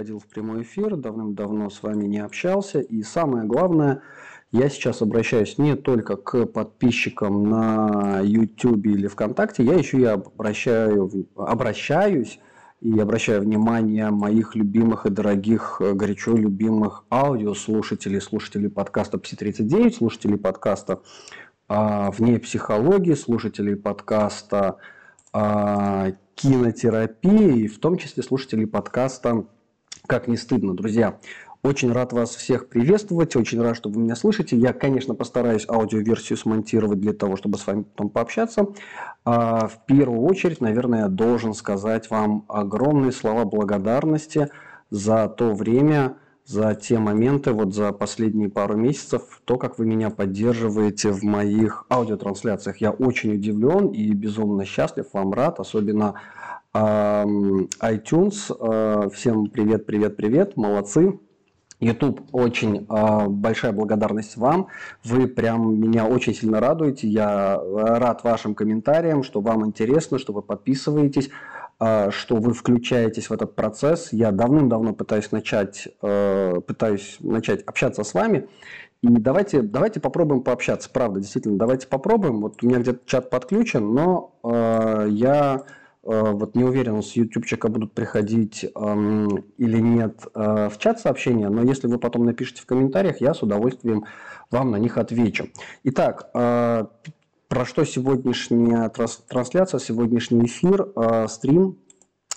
выходил в прямой эфир, давным-давно с вами не общался. И самое главное, я сейчас обращаюсь не только к подписчикам на YouTube или ВКонтакте, я еще и обращаю, обращаюсь и обращаю внимание моих любимых и дорогих, э, горячо любимых аудиослушателей, слушателей подкаста Пси-39, слушателей подкаста а, «Вне психологии», слушателей подкаста а, «Кинотерапии», и в том числе слушателей подкаста «Как не стыдно». Друзья, очень рад вас всех приветствовать, очень рад, что вы меня слышите. Я, конечно, постараюсь аудиоверсию смонтировать для того, чтобы с вами потом пообщаться. А, в первую очередь, наверное, должен сказать вам огромные слова благодарности за то время, за те моменты, вот за последние пару месяцев, то, как вы меня поддерживаете в моих аудиотрансляциях. Я очень удивлен и безумно счастлив, вам рад, особенно iTunes. Э, всем привет, привет, привет, молодцы. YouTube, очень э, большая благодарность вам. Вы прям меня очень сильно радуете. Я рад вашим комментариям, что вам интересно, что вы подписываетесь, э, что вы включаетесь в этот процесс. Я давным-давно пытаюсь начать, э, пытаюсь начать общаться с вами. И давайте, давайте попробуем пообщаться. Правда, действительно, давайте попробуем. Вот у меня где-то чат подключен, но э, я Э, вот не уверен, с ютубчика будут приходить эм, или нет э, в чат сообщения, но если вы потом напишите в комментариях, я с удовольствием вам на них отвечу. Итак, э, про что сегодняшняя трансляция, сегодняшний эфир, стрим,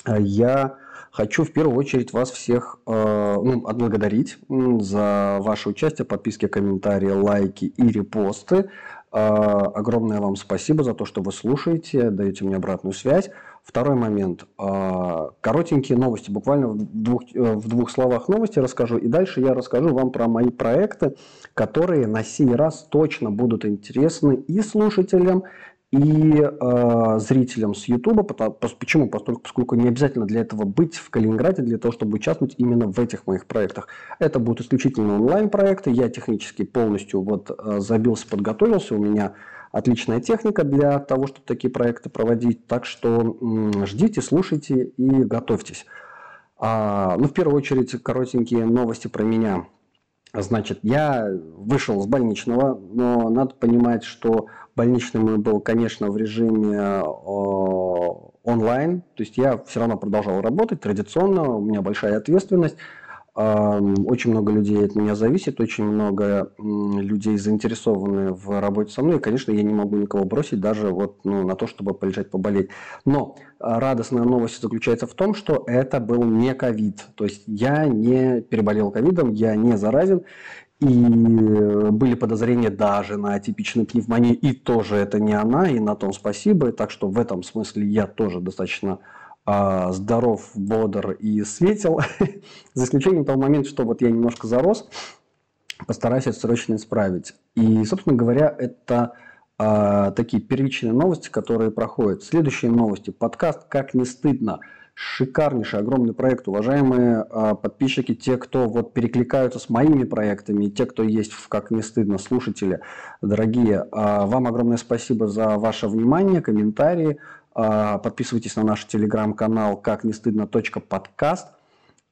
я хочу в первую очередь вас всех ну, отблагодарить за ваше участие, подписки, комментарии, лайки и репосты. Огромное вам спасибо за то, что вы слушаете, даете мне обратную связь. Второй момент. А, коротенькие новости, буквально в двух, э, в двух словах новости расскажу. И дальше я расскажу вам про мои проекты, которые на сей раз точно будут интересны и слушателям, и э, зрителям с YouTube. Почему? Поскольку, не обязательно для этого быть в Калининграде, для того, чтобы участвовать именно в этих моих проектах. Это будут исключительно онлайн-проекты. Я технически полностью вот э, забился, подготовился. У меня отличная техника для того, чтобы такие проекты проводить. Так что ждите, слушайте и готовьтесь. А, ну, в первую очередь, коротенькие новости про меня. Значит, я вышел с больничного, но надо понимать, что больничный мой был, конечно, в режиме э, онлайн. То есть я все равно продолжал работать традиционно, у меня большая ответственность. Очень много людей от меня зависит, очень много людей заинтересованы в работе со мной. И, конечно, я не могу никого бросить даже вот, ну, на то, чтобы полежать, поболеть. Но радостная новость заключается в том, что это был не ковид. То есть я не переболел ковидом, я не заразен. И были подозрения даже на атипичную пневмонию, и тоже это не она, и на том спасибо. Так что в этом смысле я тоже достаточно здоров, бодр и светил, за исключением того момента, что вот я немножко зарос, постараюсь это срочно исправить. И, собственно говоря, это а, такие первичные новости, которые проходят. Следующие новости. Подкаст «Как не стыдно». Шикарнейший, огромный проект. Уважаемые а, подписчики, те, кто вот перекликаются с моими проектами, те, кто есть в «Как не стыдно», слушатели, дорогие, а, вам огромное спасибо за ваше внимание, комментарии. А, подписывайтесь на наш телеграм-канал «Как не стыдно. подкаст».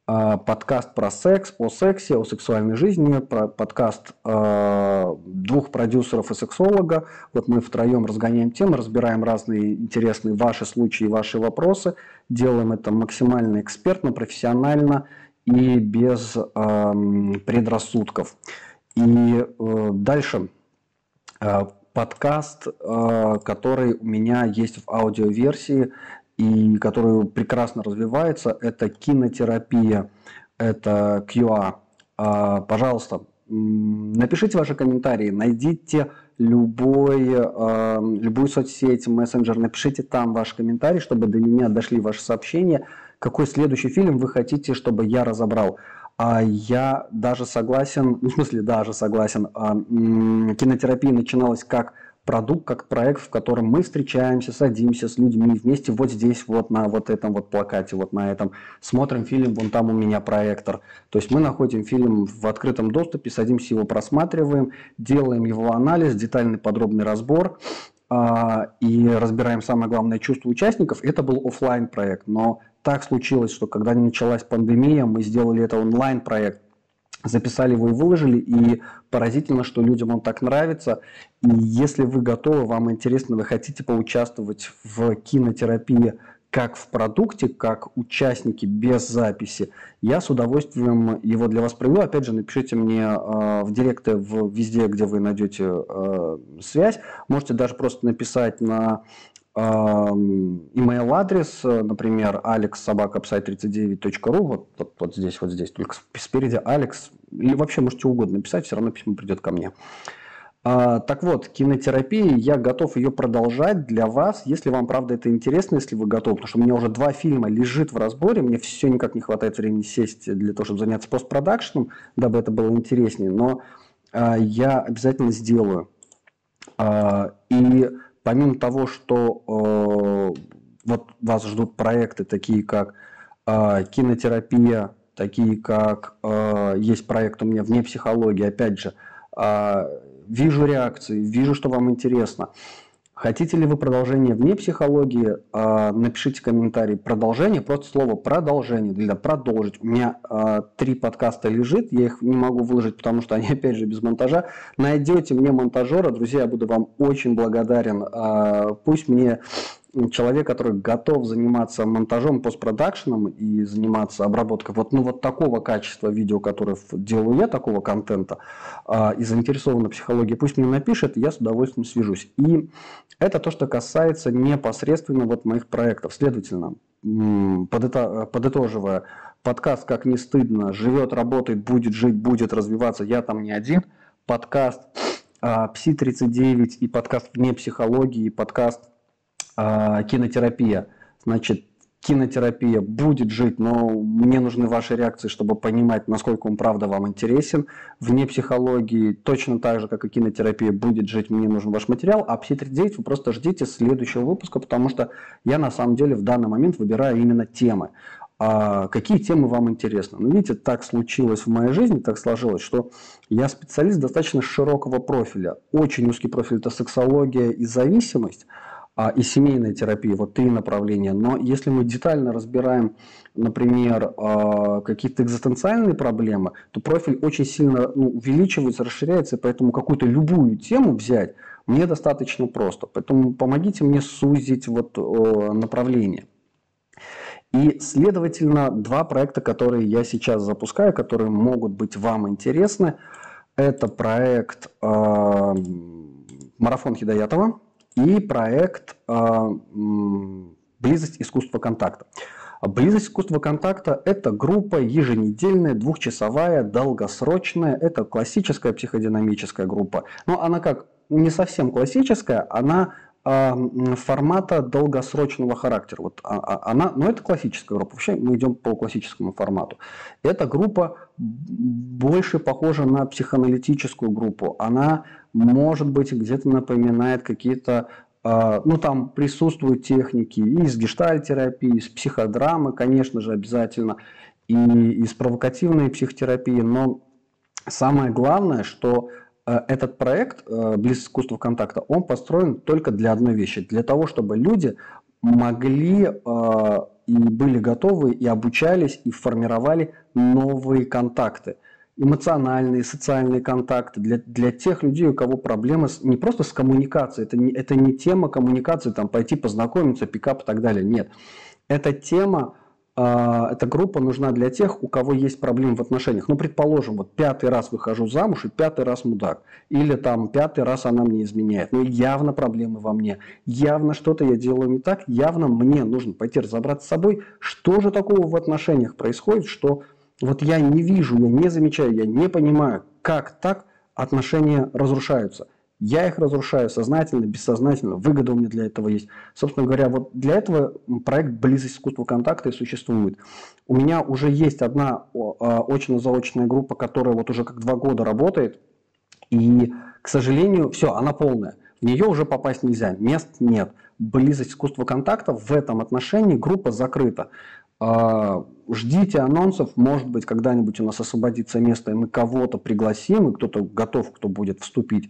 А, подкаст про секс, о сексе, о сексуальной жизни, про подкаст а, двух продюсеров и сексолога. Вот мы втроем разгоняем темы, разбираем разные интересные ваши случаи, ваши вопросы. Делаем это максимально экспертно, профессионально и без предрассудков. И э, дальше подкаст, э, который у меня есть в аудиоверсии и который прекрасно развивается. Это кинотерапия, это QA. А, пожалуйста, напишите ваши комментарии, найдите любой, э, любую соцсеть, мессенджер, напишите там ваш комментарий, чтобы до меня дошли ваши сообщения, какой следующий фильм вы хотите, чтобы я разобрал. А я даже согласен, в смысле даже согласен, а, кинотерапия начиналась как продукт, как проект, в котором мы встречаемся, садимся с людьми вместе вот здесь, вот на вот этом вот плакате, вот на этом, смотрим фильм, вон там у меня проектор. То есть мы находим фильм в открытом доступе, садимся его просматриваем, делаем его анализ, детальный подробный разбор, и разбираем самое главное чувство участников. Это был офлайн проект, но так случилось, что когда началась пандемия, мы сделали это онлайн проект, записали его и выложили, и поразительно, что людям он так нравится. И если вы готовы, вам интересно, вы хотите поучаствовать в кинотерапии как в продукте, как участники без записи, я с удовольствием его для вас проведу. Опять же, напишите мне э, в директе в, везде, где вы найдете э, связь. Можете даже просто написать на э, email адрес, например, alexsobakapsite39.ru, вот, вот, вот здесь, вот здесь, только спереди Алекс, или вообще можете угодно написать, все равно письмо придет ко мне. А, так вот, кинотерапия, я готов ее продолжать для вас, если вам, правда, это интересно, если вы готовы, потому что у меня уже два фильма лежит в разборе, мне все никак не хватает времени сесть для того, чтобы заняться постпродакшеном, дабы это было интереснее, но а, я обязательно сделаю. А, и помимо того, что а, вот вас ждут проекты такие, как а, кинотерапия, такие как а, есть проект у меня вне психологии, опять же, вижу реакции, вижу, что вам интересно. Хотите ли вы продолжение вне психологии? А, напишите комментарий. Продолжение, просто слово продолжение, для продолжить. У меня а, три подкаста лежит, я их не могу выложить, потому что они, опять же, без монтажа. Найдете мне монтажера, друзья, я буду вам очень благодарен. А, пусть мне человек, который готов заниматься монтажом, постпродакшеном и заниматься обработкой вот, ну, вот такого качества видео, которое делаю я, такого контента, э, и заинтересован в психологии, пусть мне напишет, я с удовольствием свяжусь. И это то, что касается непосредственно вот моих проектов. Следовательно, подыто, подытоживая, подкаст «Как не стыдно» живет, работает, будет жить, будет развиваться, я там не один. Подкаст а, «Пси-39» и подкаст «Вне психологии», и подкаст кинотерапия. Значит, кинотерапия будет жить, но мне нужны ваши реакции, чтобы понимать, насколько он правда вам интересен. Вне психологии точно так же, как и кинотерапия, будет жить, мне нужен ваш материал. А Пси-39 вы просто ждите следующего выпуска, потому что я на самом деле в данный момент выбираю именно темы. А какие темы вам интересны? Ну, видите, так случилось в моей жизни, так сложилось, что я специалист достаточно широкого профиля. Очень узкий профиль – это сексология и зависимость – а, и семейная терапия, вот три направления. Но если мы детально разбираем, например, а, какие-то экзистенциальные проблемы, то профиль очень сильно ну, увеличивается, расширяется, поэтому какую-то любую тему взять мне достаточно просто. Поэтому помогите мне сузить вот направление. И, следовательно, два проекта, которые я сейчас запускаю, которые могут быть вам интересны, это проект э, «Марафон Хидаятова», и проект а, «Близость искусства контакта». Близость искусства контакта – это группа еженедельная, двухчасовая, долгосрочная. Это классическая психодинамическая группа. Но она как не совсем классическая, она формата долгосрочного характера. Вот а, она, но это классическая группа. Вообще мы идем по классическому формату. Эта группа больше похожа на психоаналитическую группу. Она может быть, где-то напоминает какие-то а, ну, там присутствуют техники и из гештальтерапии, из психодрамы, конечно же, обязательно, и из провокативной психотерапии, но самое главное, что этот проект э, «Близ искусства контакта», он построен только для одной вещи, для того, чтобы люди могли э, и были готовы, и обучались, и формировали новые контакты – эмоциональные, социальные контакты, для, для тех людей, у кого проблемы с, не просто с коммуникацией, это не, это не тема коммуникации, там пойти познакомиться, пикап и так далее, нет. Это тема, э, эта группа нужна для тех, у кого есть проблемы в отношениях. Ну, предположим, вот пятый раз выхожу замуж и пятый раз мудак. Или там пятый раз она мне изменяет. Ну, явно проблемы во мне. Явно что-то я делаю не так. Явно мне нужно пойти разобраться с собой, что же такого в отношениях происходит, что вот я не вижу, я не замечаю, я не понимаю, как так отношения разрушаются. Я их разрушаю сознательно, бессознательно, выгода у меня для этого есть. Собственно говоря, вот для этого проект «Близость искусства контакта» и существует. У меня уже есть одна а, очно-заочная группа, которая вот уже как два года работает, и, к сожалению, все, она полная. В нее уже попасть нельзя, мест нет. Близость искусства контакта в этом отношении группа закрыта. А, ждите анонсов, может быть, когда-нибудь у нас освободится место, и мы кого-то пригласим, и кто-то готов, кто будет вступить.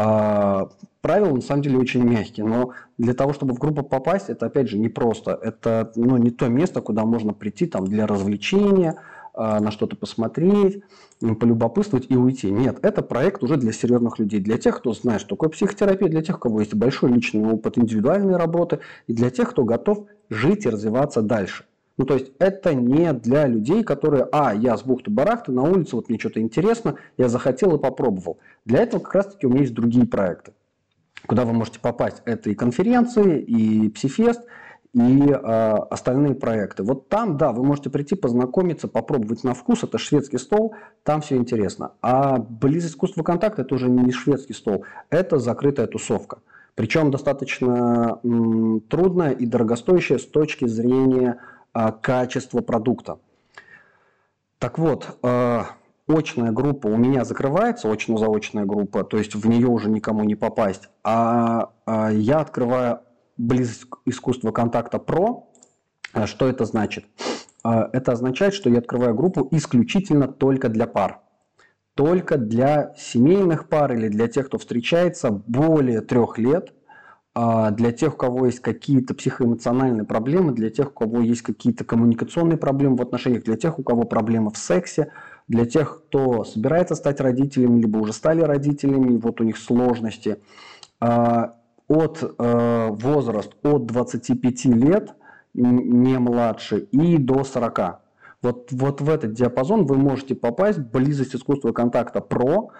А, правила на самом деле очень мягкие, но для того, чтобы в группу попасть, это опять же непросто. Это ну, не то место, куда можно прийти там, для развлечения, а, на что-то посмотреть, полюбопытствовать и уйти. Нет, это проект уже для серьезных людей, для тех, кто знает, что такое психотерапия, для тех, у кого есть большой личный опыт индивидуальной работы, и для тех, кто готов жить и развиваться дальше. Ну, то есть это не для людей, которые, а, я с бухты-барахты на улице, вот мне что-то интересно, я захотел и попробовал. Для этого как раз-таки у меня есть другие проекты, куда вы можете попасть. Это и конференции, и псифест, и э, остальные проекты. Вот там, да, вы можете прийти, познакомиться, попробовать на вкус. Это шведский стол, там все интересно. А близость искусства контакта – это уже не шведский стол, это закрытая тусовка. Причем достаточно м, трудная и дорогостоящая с точки зрения качество продукта. Так вот, а, очная группа у меня закрывается, очно-заочная группа, то есть в нее уже никому не попасть, а, а я открываю близость искусства контакта про. Что это значит? Это означает, что я открываю группу исключительно только для пар. Только для семейных пар или для тех, кто встречается более трех лет – а для тех, у кого есть какие-то психоэмоциональные проблемы, для тех, у кого есть какие-то коммуникационные проблемы в отношениях, для тех, у кого проблемы в сексе, для тех, кто собирается стать родителями, либо уже стали родителями, и вот у них сложности. А, от э, возраст от 25 лет, не младше, и до 40. Вот, вот в этот диапазон вы можете попасть. Близость искусства контакта про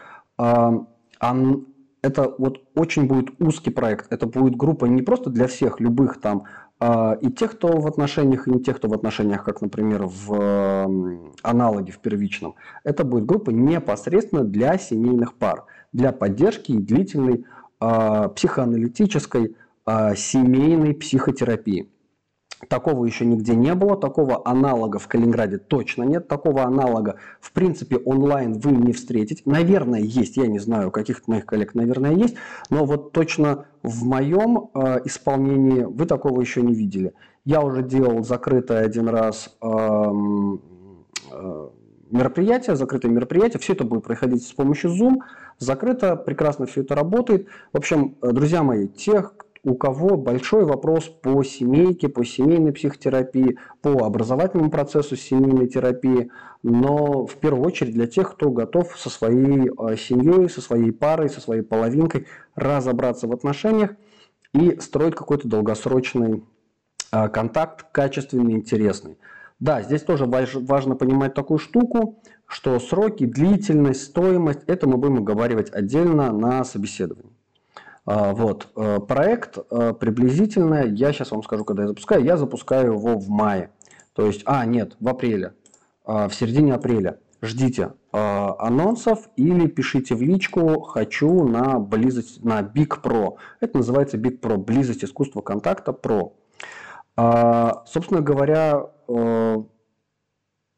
это вот очень будет узкий проект. Это будет группа не просто для всех, любых там, а, и тех, кто в отношениях, и не тех, кто в отношениях, как, например, в аналоге в первичном. Это будет группа непосредственно для семейных пар, для поддержки и длительной а, психоаналитической а, семейной психотерапии. Такого еще нигде не было, такого аналога в Калининграде точно нет, такого аналога в принципе онлайн вы не встретите. Наверное, есть, я не знаю, каких-то моих коллег, наверное, есть, но вот точно в моем э, исполнении вы такого еще не видели. Я уже делал закрытое один раз э, э, мероприятие, закрытое мероприятие, все это будет проходить с помощью Zoom, закрыто, прекрасно все это работает. В общем, э, друзья мои, тех, у кого большой вопрос по семейке, по семейной психотерапии, по образовательному процессу семейной терапии, но в первую очередь для тех, кто готов со своей э, семьей, со своей парой, со своей половинкой разобраться в отношениях и строить какой-то долгосрочный э, контакт, качественный, интересный. Да, здесь тоже важно понимать такую штуку, что сроки, длительность, стоимость, это мы будем оговаривать отдельно на собеседовании. А, вот. Э, проект э, приблизительно, я сейчас вам скажу, когда я запускаю, я запускаю его в мае. То есть, а, нет, в апреле, а, в середине апреля. Ждите а, анонсов или пишите в личку «хочу на близость, на Big Pro». Это называется Big Pro, близость искусства контакта Pro. Собственно говоря, э,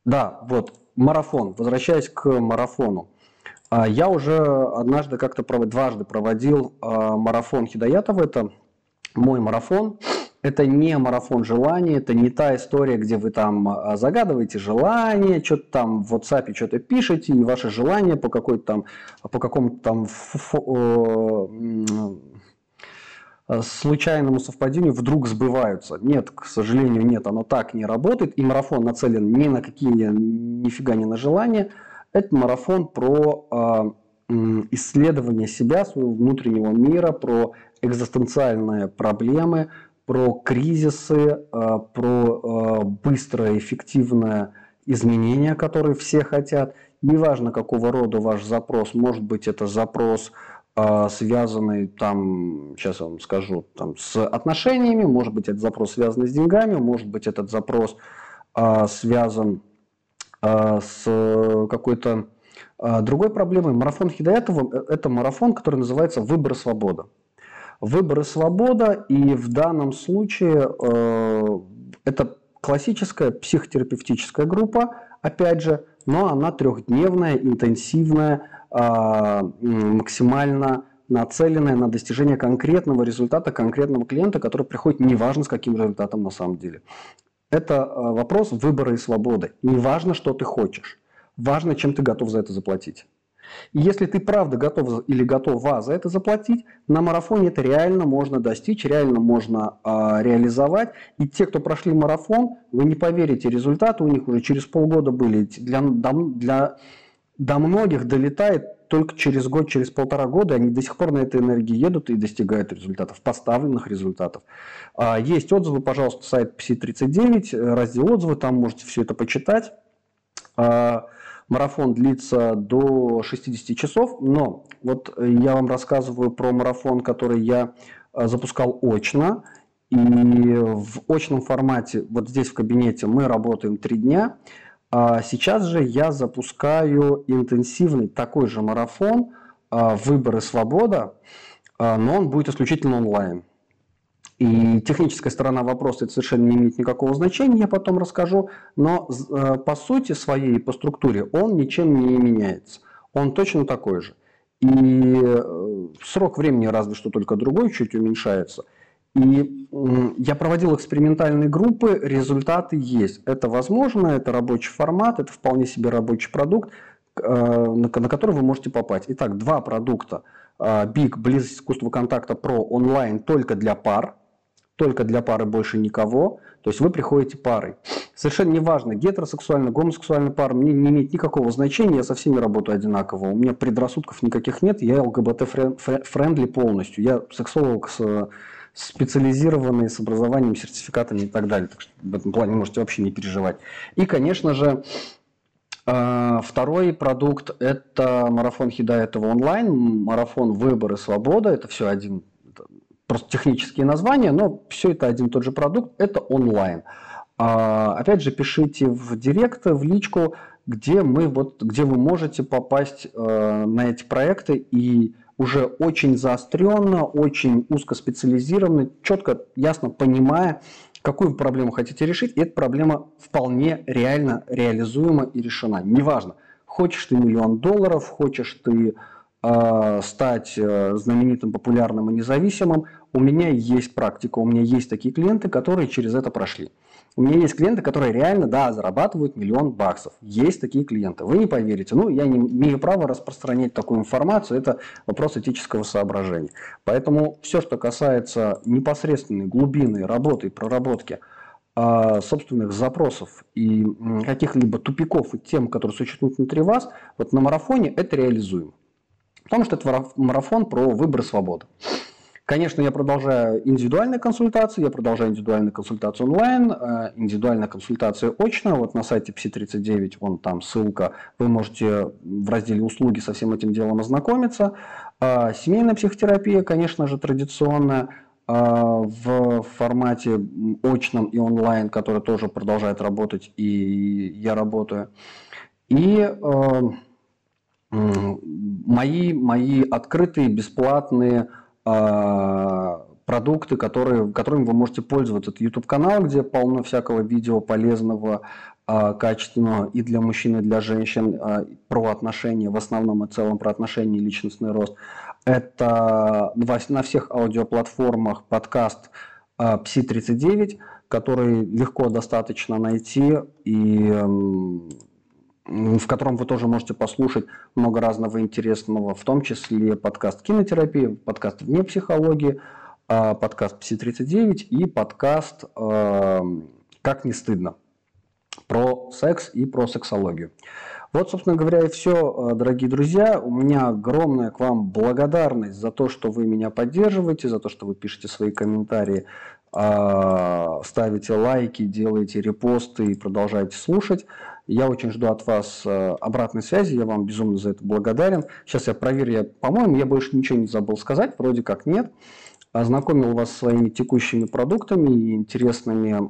да, вот, марафон. Возвращаясь к марафону. А, я уже однажды как-то дважды проводил а, марафон Хидоятова. Это мой марафон. Это не марафон желаний, это не та история, где вы там а, загадываете желание, что-то там в WhatsApp что-то пишете, и ваше желание по какой-то там, по какому-то там случайному совпадению вдруг сбываются. Нет, к сожалению, нет, оно так не работает, и марафон нацелен ни на какие, нифига не на желания, это марафон про э, исследование себя, своего внутреннего мира, про экзистенциальные проблемы, про кризисы, э, про э, быстрое, эффективное изменение, которые все хотят. Неважно, какого рода ваш запрос, может быть, это запрос связанный там, сейчас я вам скажу, там, с отношениями, может быть, этот запрос связан с деньгами, может быть, этот запрос связан а, с какой-то а, другой проблемой. Марафон Хидаятова – это марафон, который называется «Выбор и свобода». Выбор и свобода, и в данном случае э, это классическая психотерапевтическая группа, опять же, но она трехдневная, интенсивная, э, максимально нацеленная на достижение конкретного результата конкретного клиента, который приходит неважно с каким результатом на самом деле. Это э, вопрос выбора и свободы. Не важно, что ты хочешь. Важно, чем ты готов за это заплатить. И если ты правда готов или готова за это заплатить, на марафоне это реально можно достичь, реально можно э, реализовать. И те, кто прошли марафон, вы не поверите, результаты у них уже через полгода были. Для, для, до многих долетает только через год, через полтора года, они до сих пор на этой энергии едут и достигают результатов, поставленных результатов. А, есть отзывы, пожалуйста, сайт PC39, раздел отзывы, там можете все это почитать. А, Марафон длится до 60 часов, но вот я вам рассказываю про марафон, который я э, запускал очно. И в очном формате, вот здесь в кабинете, мы работаем 3 дня. А сейчас же я запускаю интенсивный такой же марафон э, «Выбор и свобода», э, но он будет исключительно онлайн. И техническая сторона вопроса это совершенно не имеет никакого значения, я потом расскажу, но по сути своей, по структуре он ничем не меняется. Он точно такой же. И э, срок времени разве что только другой чуть уменьшается. И я проводил экспериментальные группы, результаты есть. Это возможно, это рабочий формат, это вполне себе рабочий продукт, э, на который вы можете попасть. Итак, два продукта. БИК, близость искусства контакта про онлайн только для пар – только для пары больше никого, то есть вы приходите парой. Совершенно неважно, гетеросексуальная, гомосексуальная пара, мне не имеет никакого значения, я со всеми работаю одинаково, у меня предрассудков никаких нет, я ЛГБТ- friendly полностью, я сексолог с специализированный, с образованием, сертификатами и так далее, так что в этом плане можете вообще не переживать. И, конечно же, а, Второй продукт – это марафон Хидаетова онлайн, марафон «Выбор и свобода». Это все один просто технические названия, но все это один тот же продукт, это онлайн. А, опять же, пишите в директ, в личку, где, мы, вот, где вы можете попасть э, на эти проекты и уже очень заостренно, очень узкоспециализированно, четко, ясно понимая, какую проблему хотите решить, и эта проблема вполне реально реализуема и решена. Неважно, хочешь ты миллион долларов, хочешь ты э, стать э, знаменитым, популярным и независимым, у меня есть практика, у меня есть такие клиенты, которые через это прошли. У меня есть клиенты, которые реально, да, зарабатывают миллион баксов. Есть такие клиенты. Вы не поверите. Ну, я не имею права распространять такую информацию. Это вопрос этического соображения. Поэтому все, что касается непосредственной глубины работы и проработки э, собственных запросов и каких-либо тупиков и тем, которые существуют внутри вас, вот на марафоне это реализуемо. Потому что это марафон про выбор свободы. Конечно, я продолжаю индивидуальные консультации, я продолжаю индивидуальные консультации онлайн, э, индивидуальная консультация очно. Вот на сайте PC39, вон там ссылка, вы можете в разделе «Услуги» со всем этим делом ознакомиться. А семейная психотерапия, конечно же, традиционная а, в формате очном и онлайн, который тоже продолжает работать, и я работаю. И э, мои, мои открытые, бесплатные продукты, которые, которыми вы можете пользоваться. Это YouTube-канал, где полно всякого видео полезного, а, качественного и для мужчин, и для женщин а, про отношения, в основном и целом про отношения и личностный рост. Это на всех аудиоплатформах подкаст Пси-39, который легко достаточно найти и в котором вы тоже можете послушать много разного интересного, в том числе подкаст кинотерапии, подкаст вне психологии, а, подкаст Пси-39 и подкаст а, «Как не стыдно» про секс и про сексологию. Вот, собственно говоря, и все, а, дорогие друзья. У меня огромная к вам благодарность за то, что вы меня поддерживаете, за то, что вы пишете свои комментарии, ставите лайки, делаете репосты и продолжаете слушать. Я очень жду от вас э, обратной связи, я вам безумно за это благодарен. Сейчас я проверю, я, по-моему, я больше ничего не забыл сказать, вроде как нет. Ознакомил вас своими текущими продуктами и интересными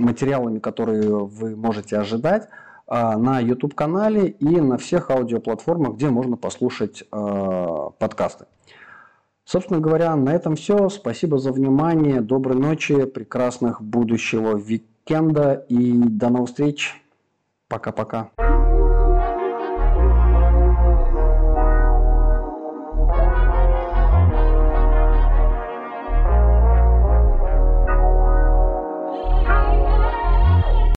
материалами, которые вы можете ожидать а, на YouTube-канале и на всех аудиоплатформах, где можно послушать э, подкасты. Собственно говоря, на этом все. Спасибо за внимание. Доброй ночи, прекрасных будущего уикенда и до новых встреч. Пока-пока.